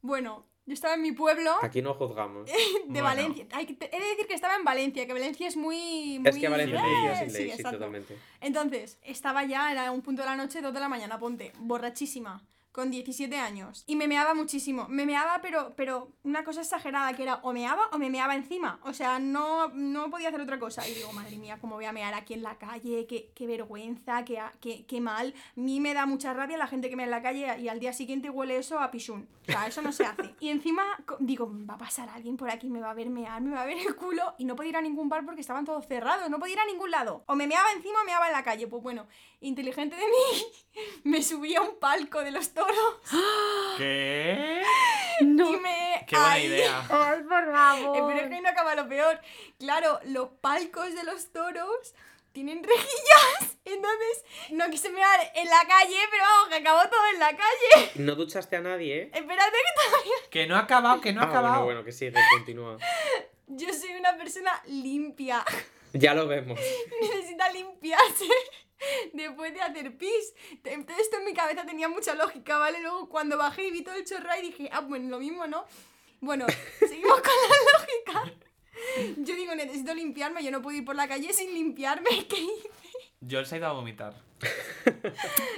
Bueno, yo estaba en mi pueblo Aquí no juzgamos. [LAUGHS] de Bueno. Valencia. Hay que- he de decir que estaba en Valencia, que Valencia es muy. muy Es que Valencia Eh, es sí, sí, totalmente. Entonces, estaba ya, era un punto de la noche, dos de la mañana, ponte, borrachísima, con 17 años. Y me meaba muchísimo. Me meaba, pero, pero una cosa exagerada, que era o meaba o me meaba encima. O sea, no, no podía hacer otra cosa. Y digo, madre mía, cómo voy a mear aquí en la calle, qué, qué vergüenza, qué, qué, qué mal. A mí me da mucha rabia la gente que me en la calle y al día siguiente huele eso a pichún. O sea, eso no se hace. Y encima digo, va a pasar alguien por aquí, me va a ver mear, me va a ver el culo y no podía ir a ningún bar porque estaban todos cerrados, no podía ir a ningún lado. O me meaba encima o meaba en la calle. Pues bueno, inteligente de mí, [LAUGHS] me subí a un palco de los toros [GASPS] ¿Qué? No. y me... Qué buena ¡Ay! idea. [LAUGHS] Ay, por favor. Eh, pero es que no acaba lo peor. Claro, los palcos de los toros tienen rejillas. [LAUGHS] Entonces, no quise mear en la calle, pero vamos, que acabó todo en la calle. No duchaste a nadie, ¿eh? Espérate que todavía... Que no ha acabado, que no ha ah, acabado. bueno, bueno, que sigue, continúa. Yo soy una persona limpia. Ya lo vemos. necesita limpiarse [LAUGHS] después de hacer pis. Entonces esto en mi cabeza tenía mucha lógica, ¿vale? Luego cuando bajé y vi todo el chorra y dije, ah, pues lo mismo, ¿no? Bueno, [LAUGHS] seguimos con la lógica. Yo digo, necesito limpiarme, yo no puedo ir por la calle sin limpiarme. [LAUGHS] ¿Qué hice? Yo se ha ido a vomitar.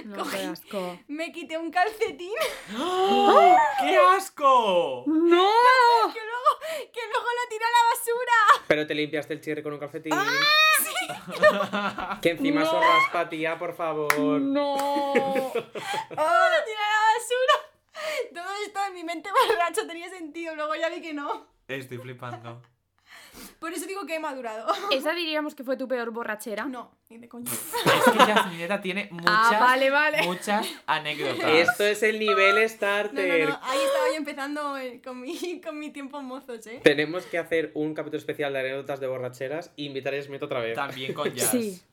No, qué asco. Me quité un calcetín [GASPS] ¡Qué asco! ¡No! que luego, que luego lo tiré a la basura. Pero te limpiaste el chirri con un calcetín. [LAUGHS] Que encima eso raspa, tía, por favor. ¡No! Lo tiré a la basura. Todo esto en mi mente [LAUGHS] borracho tenía sentido, luego ya vi que no. Estoy flipando. Por eso digo que he madurado. [LAUGHS] ¿Esa diríamos que fue tu peor borrachera? No, ni de coña. Es que Yasmineta tiene muchas, Ah, vale, vale. muchas anécdotas. Esto es el nivel starter. no, no, ahí estaba yo empezando eh, con mi, [LAUGHS] con mi tiempo mozos, ¿eh? Tenemos que hacer un capítulo especial de anécdotas de borracheras e invitar a Smith otra vez. También con Jazz. Sí. [LAUGHS]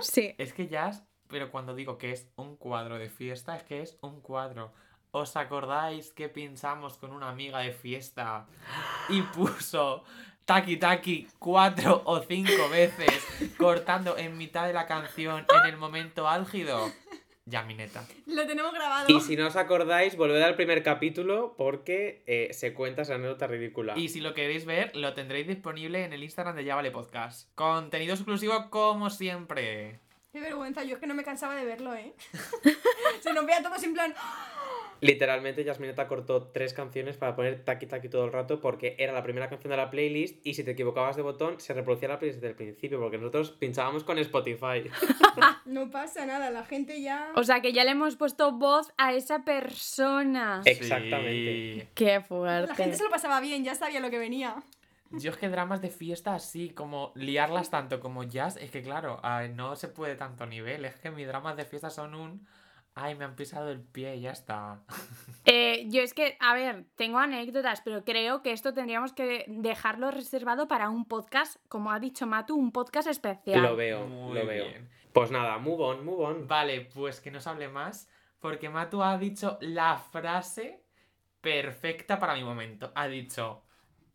Sí. Es que Jazz, pero cuando digo que es un cuadro de fiesta, es que es un cuadro. ¿Os acordáis que pinchamos con una amiga de fiesta y puso taki taki cuatro o cinco veces cortando en mitad de la canción en el momento álgido? Yamineta. Lo tenemos grabado. Y si no os acordáis, volved al primer capítulo porque eh, se cuenta esa anécdota ridícula. Y si lo queréis ver, lo tendréis disponible en el Instagram de Ya Vale Podcast. Contenido exclusivo como siempre. Qué vergüenza, yo es que no me cansaba de verlo, ¿eh? [LAUGHS] Se nos veía todos en plan... Literalmente, Yasmineta cortó tres canciones para poner Taki Taki todo el rato porque era la primera canción de la playlist y si te equivocabas de botón se reproducía la playlist desde el principio porque nosotros pinchábamos con Spotify. [LAUGHS] No pasa nada, la gente ya... O sea que ya le hemos puesto voz a esa persona. Exactamente. Sí. Qué La fuerte. gente se lo pasaba bien, ya sabía lo que venía. Yo es que dramas de fiesta así, como liarlas tanto como jazz, es que claro, ay, no se puede tanto nivel. Es que mis dramas de fiesta son un. Ay, me han pisado el pie y ya está. [LAUGHS] Eh, yo es que, a ver, tengo anécdotas, pero creo que esto tendríamos que dejarlo reservado para un podcast, como ha dicho Matu, un podcast especial. Lo veo, Muy lo veo. bien. Pues nada, move on, move on. Vale, pues que no se hable más, porque Matu ha dicho la frase perfecta para mi momento. Ha dicho,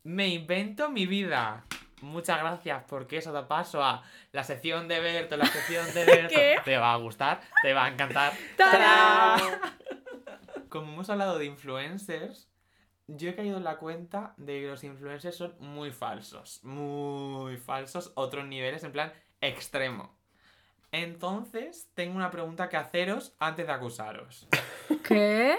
me invento mi vida. Muchas gracias, porque eso da paso a la sección de Berto, la sección de [LAUGHS] Berto. ¿Qué? Te va a gustar, te va a encantar. [LAUGHS] ¡Tarán! [LAUGHS] Como hemos hablado de influencers, yo he caído en la cuenta de que los influencers son muy falsos. Muy falsos, otros niveles, en plan extremo. Entonces, tengo una pregunta que haceros antes de acusaros. ¿Qué?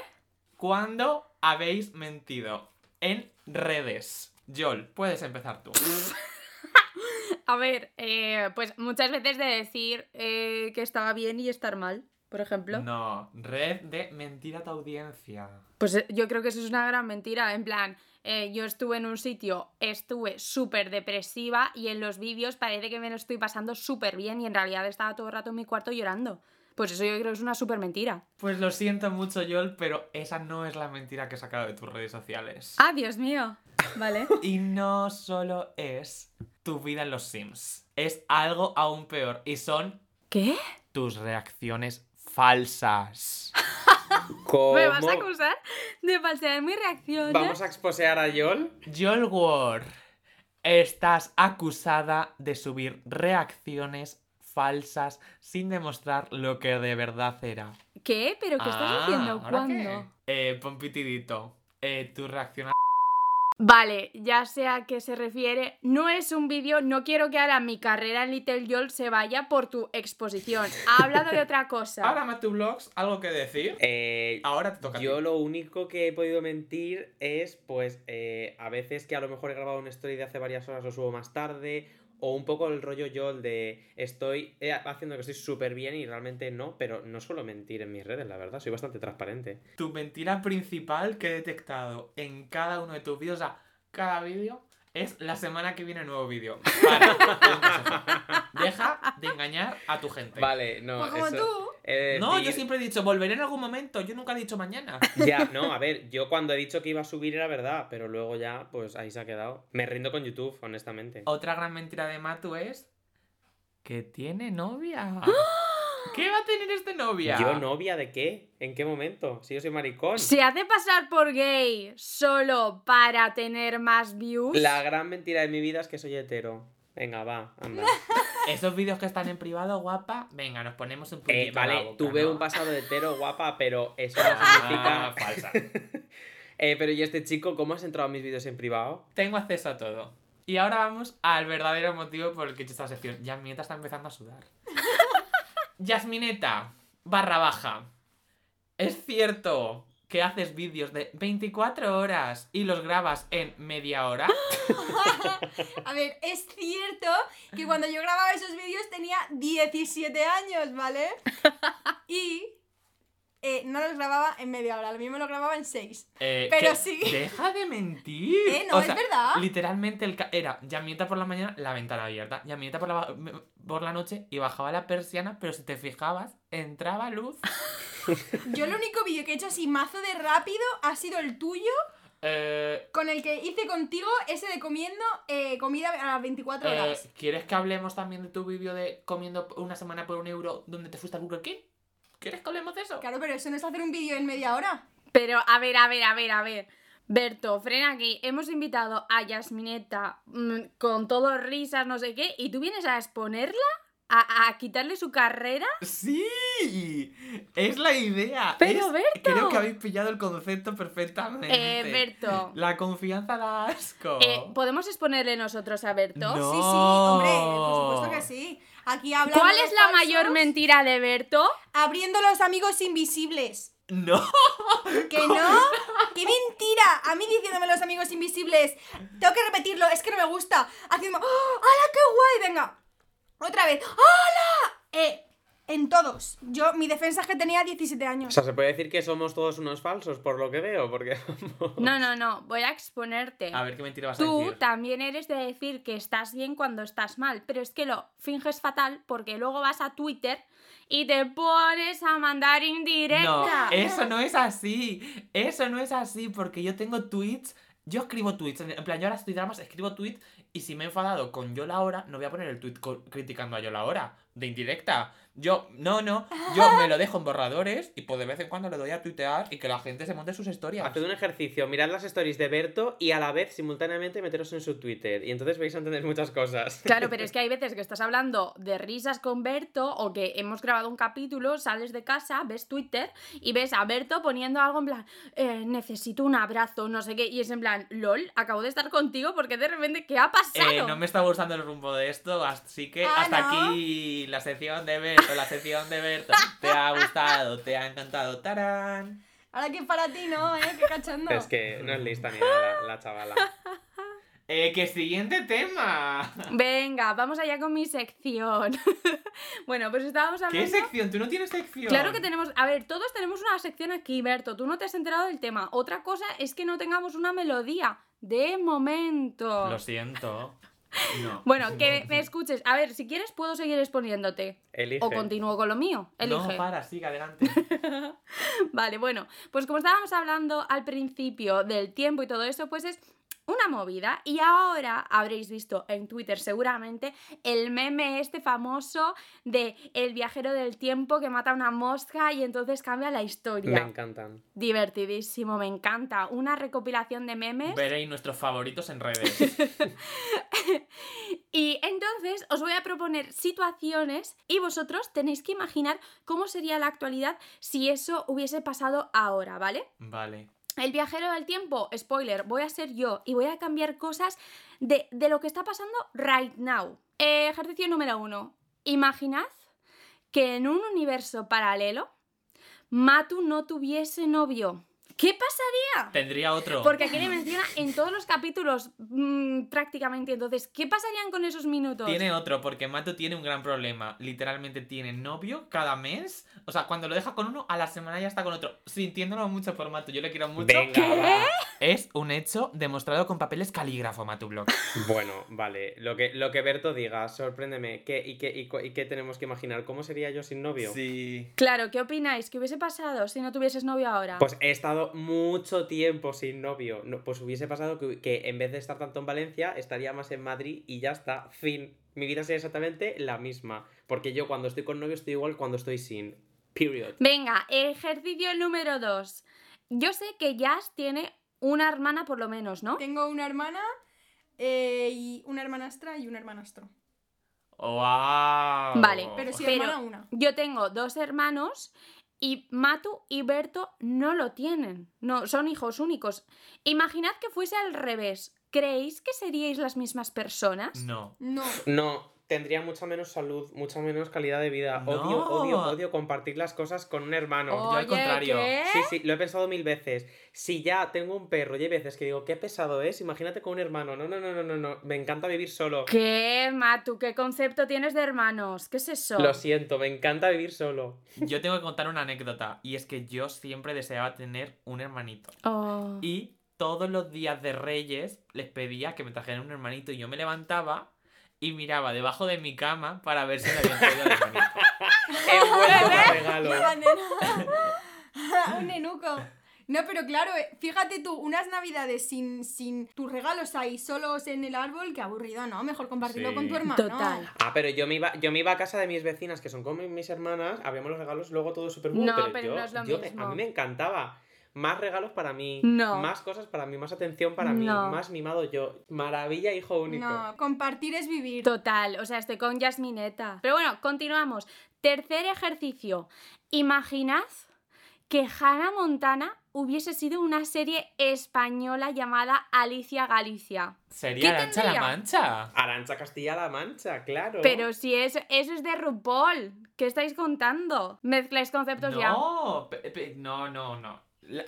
¿Cuándo habéis mentido? En redes. Yol, puedes empezar tú. [LAUGHS] A ver, eh, pues muchas veces de decir eh, que estaba bien y estar mal, por ejemplo. No, red de mentira a tu audiencia. Pues eh, yo creo que eso es una gran mentira. En plan, eh, yo estuve en un sitio, estuve súper depresiva y en los vídeos parece que me lo estoy pasando súper bien y en realidad estaba todo el rato en mi cuarto llorando. Pues eso yo creo que es una súper mentira. Pues lo siento mucho, Yol, pero esa no es la mentira que he sacado de tus redes sociales. Ah, Dios mío. Vale. [LAUGHS] Y no solo es tu vida en los Sims, es algo aún peor y son ¿Qué? tus reacciones falsas. [LAUGHS] ¿Cómo? ¿Me vas a acusar de falsear mi reacción? ¿Vamos a exposear a Yol? Yol Ward, estás acusada de subir reacciones falsas sin demostrar lo que de verdad era. ¿Qué? ¿Pero qué estás Ah, diciendo? ¿ahora ¿Cuándo? qué? Eh, Pompitidito, eh, tu reacción a... Vale, ya sé a qué se refiere. No es un vídeo, no quiero que ahora mi carrera en Little Yol se vaya por tu exposición. Ha hablado de otra cosa. [LAUGHS] Ahora, Matu Vlogs, ¿algo que decir? Eh, Ahora te toca a ti. Yo lo único que he podido mentir es, pues, eh, a veces que a lo mejor he grabado una story de hace varias horas, lo subo más tarde, o un poco el rollo yo, de estoy eh, haciendo que estoy súper bien y realmente no, pero no suelo mentir en mis redes, la verdad, soy bastante transparente. Tu mentira principal que he detectado en cada uno de tus vídeos, o sea, cada vídeo, es la semana que viene nuevo vídeo. Consejo. [LAUGHS] Deja de engañar a tu gente. Vale, no. Pues como eso- tú. No, yo siempre he dicho, volveré en algún momento. Yo nunca he dicho mañana. [LAUGHS] Ya, no, a ver, yo cuando he dicho que iba a subir era verdad, pero luego ya, pues ahí se ha quedado. Me rindo con YouTube, honestamente. Otra gran mentira de Matu es que tiene novia. ¿Qué va a tener este novia? ¿Yo novia de qué? ¿En qué momento? Si yo soy maricón. ¿Se hace pasar por gay solo para tener más views? La gran mentira de mi vida es que soy hetero. Venga, va, anda. [LAUGHS] Esos vídeos que están en privado, guapa, venga, nos ponemos un poquito Eh, vale, la boca, tuve ¿no? un pasado de hetero guapa, pero eso no Ah, significa. [LAUGHS] falsa. [LAUGHS] Eh, pero ¿y este chico cómo has entrado a mis vídeos en privado? Tengo acceso a todo. Y ahora vamos al verdadero motivo por el que he hecho esta sección. Yasmineta está empezando a sudar. Yasmineta, barra baja. ¿Es cierto que haces vídeos de 24 horas y los grabas en media hora? [LAUGHS] A ver, es cierto que cuando yo grababa esos vídeos tenía 17 años, ¿vale? [LAUGHS] Y eh, no los grababa en media hora, lo mismo lo grababa en 6. Eh, Pero sí. Deja de mentir. Eh, no, es verdad. Literalmente el era Yasmineta por la mañana, la ventana abierta. Yasmineta por la, por la noche y bajaba la persiana, pero si te fijabas, entraba luz. [LAUGHS] Yo el único vídeo que he hecho así mazo de rápido ha sido el tuyo, Eh, con el que hice contigo ese de comiendo eh, comida a las 24 Eh, horas. ¿Quieres que hablemos también de tu vídeo de comiendo una semana por un euro donde te fuiste a Burger King? ¿Quieres que hablemos de eso? Claro, pero eso no es hacer un vídeo en media hora. Pero, a ver, a ver, a ver, a ver. Berto, frena aquí. Hemos invitado a Yasmineta mm, con todo risas, no sé qué, y tú vienes a exponerla, a, a quitarle su carrera. ¡Sí! Es la idea. Pero, Es- Berto. Creo que habéis pillado el concepto perfectamente. Eh, Berto. La confianza da asco. Eh, ¿Podemos exponerle nosotros a Berto? No. Sí, sí, hombre, por supuesto que sí. Aquí hablando ¿Cuál es la falsos, mayor mentira de Berto? Abriendo los amigos invisibles. No. [LAUGHS] ¿Que no? ¡Qué mentira! A mí diciéndome los amigos invisibles. Tengo que repetirlo, es que no me gusta. Haciendo. ¡Oh, ¡Hala, qué guay! Venga. Otra vez. ¡Hala! Eh, en todos. Yo, mi defensa es que tenía 17 O años. sea, se puede decir que somos todos unos falsos, por lo que veo, porque. No, no, no. Voy a exponerte. A ver qué mentira vas a Tú decir. también eres de decir que estás bien cuando estás mal, pero es que lo finges fatal porque luego vas a Twitter y te pones a mandar No, indirecta. eso no es así. Eso no es así porque yo tengo tweets. Yo escribo tweets. En plan, yo ahora estoy dramas, escribo tweets y si me he enfadado con Yola Hora, no voy a poner el tweet criticando a Yola Hora. De indirecta. Yo, no, no. Yo me lo dejo en borradores y pues de vez en cuando le doy a tuitear y que la gente se monte sus historias. Haced un ejercicio, mirad las stories de Berto y a la vez simultáneamente meteros en su Twitter. Y entonces vais a entender muchas cosas. Claro, pero [LAUGHS] es que hay veces que estás hablando de risas con Berto o que hemos grabado un capítulo, sales de casa, ves Twitter y ves a Berto poniendo algo en plan, eh, necesito un abrazo, no sé qué, y es en plan, lol, acabo de estar contigo porque de repente, ¿qué ha pasado? Eh, no me está gustando el rumbo de esto, así que Ah, hasta ¿no? aquí la sección de Berto, la sección de Berto. ¿Te ha gustado? ¿Te ha encantado? ¡Tarán! Ahora que para ti no, ¿eh? Qué cachondo. Es que no es lista ni nada la, la chavala. [LAUGHS] Eh, que siguiente tema. Venga, vamos allá con mi sección. [LAUGHS] bueno, pues estábamos hablando... ¿Qué sección? ¿Tú no tienes sección? Claro que tenemos, a ver, todos tenemos una sección aquí, Berto, tú no te has enterado del tema. Otra cosa es que no tengamos una melodía, de momento. Lo siento. [LAUGHS] No. Bueno, que me escuches. A ver, si quieres puedo seguir exponiéndote. Elige. O continúo con lo mío. Elige. No, para, sigue adelante. [LAUGHS] Vale, bueno, pues como estábamos hablando al principio del tiempo y todo eso, pues es una movida. Y ahora habréis visto en Twitter seguramente el meme este famoso de el viajero del tiempo que mata a una mosca y entonces cambia la Me historia. encantan. Divertidísimo, me encanta. Una recopilación de memes. Veréis nuestros favoritos en redes. [LAUGHS] Y entonces os voy a proponer situaciones y vosotros tenéis que imaginar cómo sería la actualidad si eso hubiese pasado ahora, ¿vale? Vale. El viajero del tiempo, spoiler, voy a ser yo y voy a cambiar cosas de, de lo que está pasando right now. Ejercicio número uno. Imaginad que en un universo paralelo Matu no tuviese novio. ¿Qué pasaría? Tendría otro. Porque aquí le menciona en todos los capítulos mm, prácticamente. Entonces, ¿qué pasarían con esos minutos? Tiene otro, porque Mato tiene un gran problema. Literalmente tiene novio cada mes. O sea, cuando lo deja con uno, a la semana ya está con otro. Sintiéndolo mucho por Mato. Yo le quiero mucho. Venga, va. Es un hecho demostrado con papeles calígrafo, Matu Blog. Bueno, vale. Lo que, lo que Berto diga, sorpréndeme. ¿Qué, y, qué, y, y qué tenemos que imaginar? ¿Cómo sería yo sin novio? Sí. Claro, ¿qué opináis? ¿Qué hubiese pasado si no tuvieses novio ahora? Pues he estado mucho tiempo sin novio. No, pues hubiese pasado que, que en vez de estar tanto en Valencia, estaría más en Madrid y ya está. Fin. Mi vida sería exactamente la misma. Porque yo cuando estoy con novio estoy igual cuando estoy sin. Period. Venga, ejercicio número 2. Yo sé que Jazz tiene una hermana por lo menos, ¿no? Tengo una hermana eh, y una hermanastra y un hermanastro. ¡Wow! Vale, Pero sí, Pero- hermana una. Yo tengo dos hermanos y Matu y Berto no lo tienen. No, son hijos únicos. Imaginad que fuese al revés. ¿Creéis que seríais las mismas personas? No. No. No, tendría mucha menos salud, mucha menos calidad de vida. Odio, No. odio, odio compartir las cosas con un hermano. yo al contrario. ¿qué? Sí, sí, lo he pensado mil veces. Si ya tengo un perro y hay veces que digo, qué pesado es, imagínate con un hermano. No, no, no, no, no, no. Me encanta vivir solo. ¿Qué, Matu? ¿Qué concepto tienes de hermanos? ¿Qué es eso? Lo siento, me encanta vivir solo. Yo tengo que contar una anécdota. Y es que yo siempre deseaba tener un hermanito. Oh. Y todos los días de Reyes les pedía que me trajeran un hermanito. Y yo me levantaba y miraba debajo de mi cama para ver si me habían. [LAUGHS] Envuelto de regalo. Qué nena. [LAUGHS] un nenuco. No, pero claro, eh, fíjate tú, unas navidades sin, sin tus regalos ahí solos en el árbol, qué aburrido, ¿no? Mejor compartirlo Sí. con tu hermano. Total. Ah, pero yo me, iba, yo me iba a casa de mis vecinas, que son como mis hermanas, habíamos los regalos, luego todo súper bueno, No, pero, pero yo, no es lo yo me- mismo. a mí me encantaba. Más regalos para mí, No. más cosas para mí, más atención para mí, No. más mimado yo. Maravilla, hijo único. No, compartir es vivir. Total, o sea, estoy con Yasmineta. Pero bueno, continuamos. Tercer ejercicio. Imaginad que Hannah Montana hubiese sido una serie española llamada Alicia Galicia. Sería ¿Qué Arancha la? Mancha. Arancha Castilla-La Mancha, claro. Pero si eso, eso es de RuPaul, ¿qué estáis contando? Mezcláis conceptos ya. No, pe- no, no, no.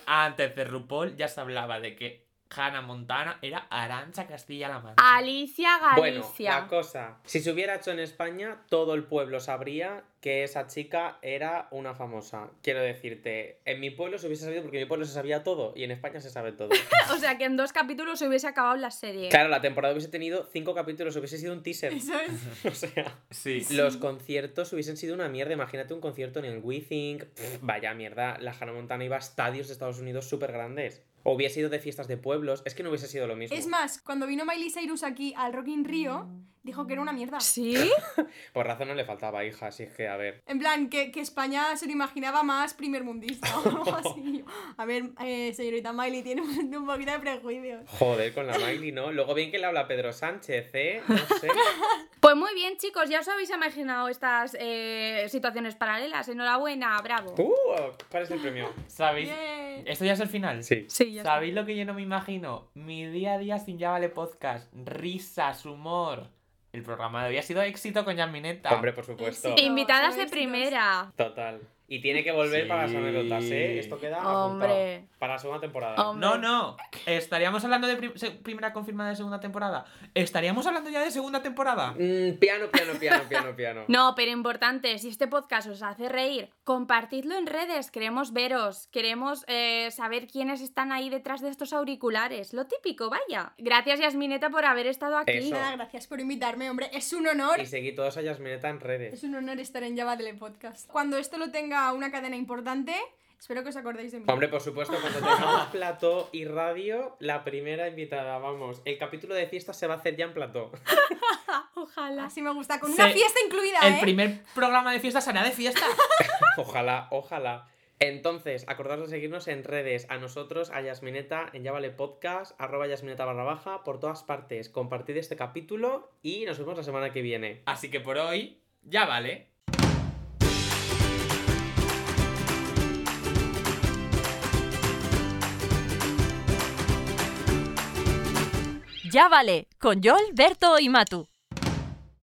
Antes de RuPaul ya se hablaba de que Hannah Montana era Arancha Castilla-La Mancha. Alicia Bueno, Galicia. la cosa. Si se hubiera hecho en España, todo el pueblo sabría que esa chica era una famosa. Quiero decirte, en mi pueblo se hubiese sabido porque en mi pueblo se sabía todo y en España se sabe todo. [LAUGHS] O sea, que en dos capítulos se hubiese acabado la serie. claro, la temporada hubiese tenido cinco capítulos, hubiese sido un teaser. [LAUGHS] Eso es. [LAUGHS] O sea, Sí. los conciertos hubiesen sido una mierda. Imagínate un concierto en el WeThink. Pff, Vaya mierda, la Hannah Montana iba a estadios de Estados Unidos súper grandes. O hubiese ido de fiestas de pueblos. Es que no hubiese sido lo mismo. Es más, cuando vino Miley Cyrus aquí al Rock in Rio, dijo que era una mierda. ¿Sí? [LAUGHS] Por razón no le faltaba hija, así que a ver. En plan, que, que España se lo imaginaba más primer mundista o algo [LAUGHS] así. A ver, eh, señorita Miley tiene un, un poquito de prejuicios. Joder, con la Miley, ¿no? Luego bien que le habla Pedro Sánchez, ¿eh? No sé. [LAUGHS] Pues muy bien, chicos, ya os habéis imaginado estas eh, situaciones paralelas. Enhorabuena, bravo. Uh, ¿Cuál es el premio? ¿Sabéis? ¿Esto ya es el final? Sí. Sí, ya está. ¿Sabéis lo que yo no me imagino? Mi día a día sin Ya Vale Podcast. Risas, humor. El programa de hoy ha sido éxito con Yasmineta. Hombre, por supuesto. Invitadas de Éxitos. primera. Total. Y tiene que volver para las Sí. anécdotas, ¿eh? Esto queda apuntado para la segunda temporada. Hombre. No, no. ¿Estaríamos hablando de prim- primera confirmada de segunda temporada? ¿Estaríamos hablando ya de segunda temporada? Mm, piano, piano, piano, piano, piano. [LAUGHS] No, pero importante, si este podcast os hace reír, compartidlo en redes, queremos veros, queremos eh, saber quiénes están ahí detrás de estos auriculares, lo típico, vaya. Gracias Yasmineta por haber estado aquí. Eso. Nada, gracias por invitarme, hombre. Es un honor. Y seguí todos a Yasmineta en redes. Es un honor estar en Java Podcast. Cuando esto lo tenga una cadena importante, espero que os acordéis de mí. Hombre, por supuesto, cuando tengamos [LAUGHS] plató y radio, la primera invitada, vamos. El capítulo de fiesta se va a hacer ya en plató. [LAUGHS] Ojalá. Así me gusta, con Se- una fiesta incluida, El ¿eh? primer programa de fiesta será de fiesta. [LAUGHS] Ojalá, ojalá. Entonces, acordaros de seguirnos en redes, a nosotros, a Yasmineta, en Ya Vale Podcast, arroba Yasmineta barra baja, por todas partes. Compartid este capítulo y nos vemos la semana que viene. Así que por hoy, ya vale. Ya vale, con Joel, Berto y Matu.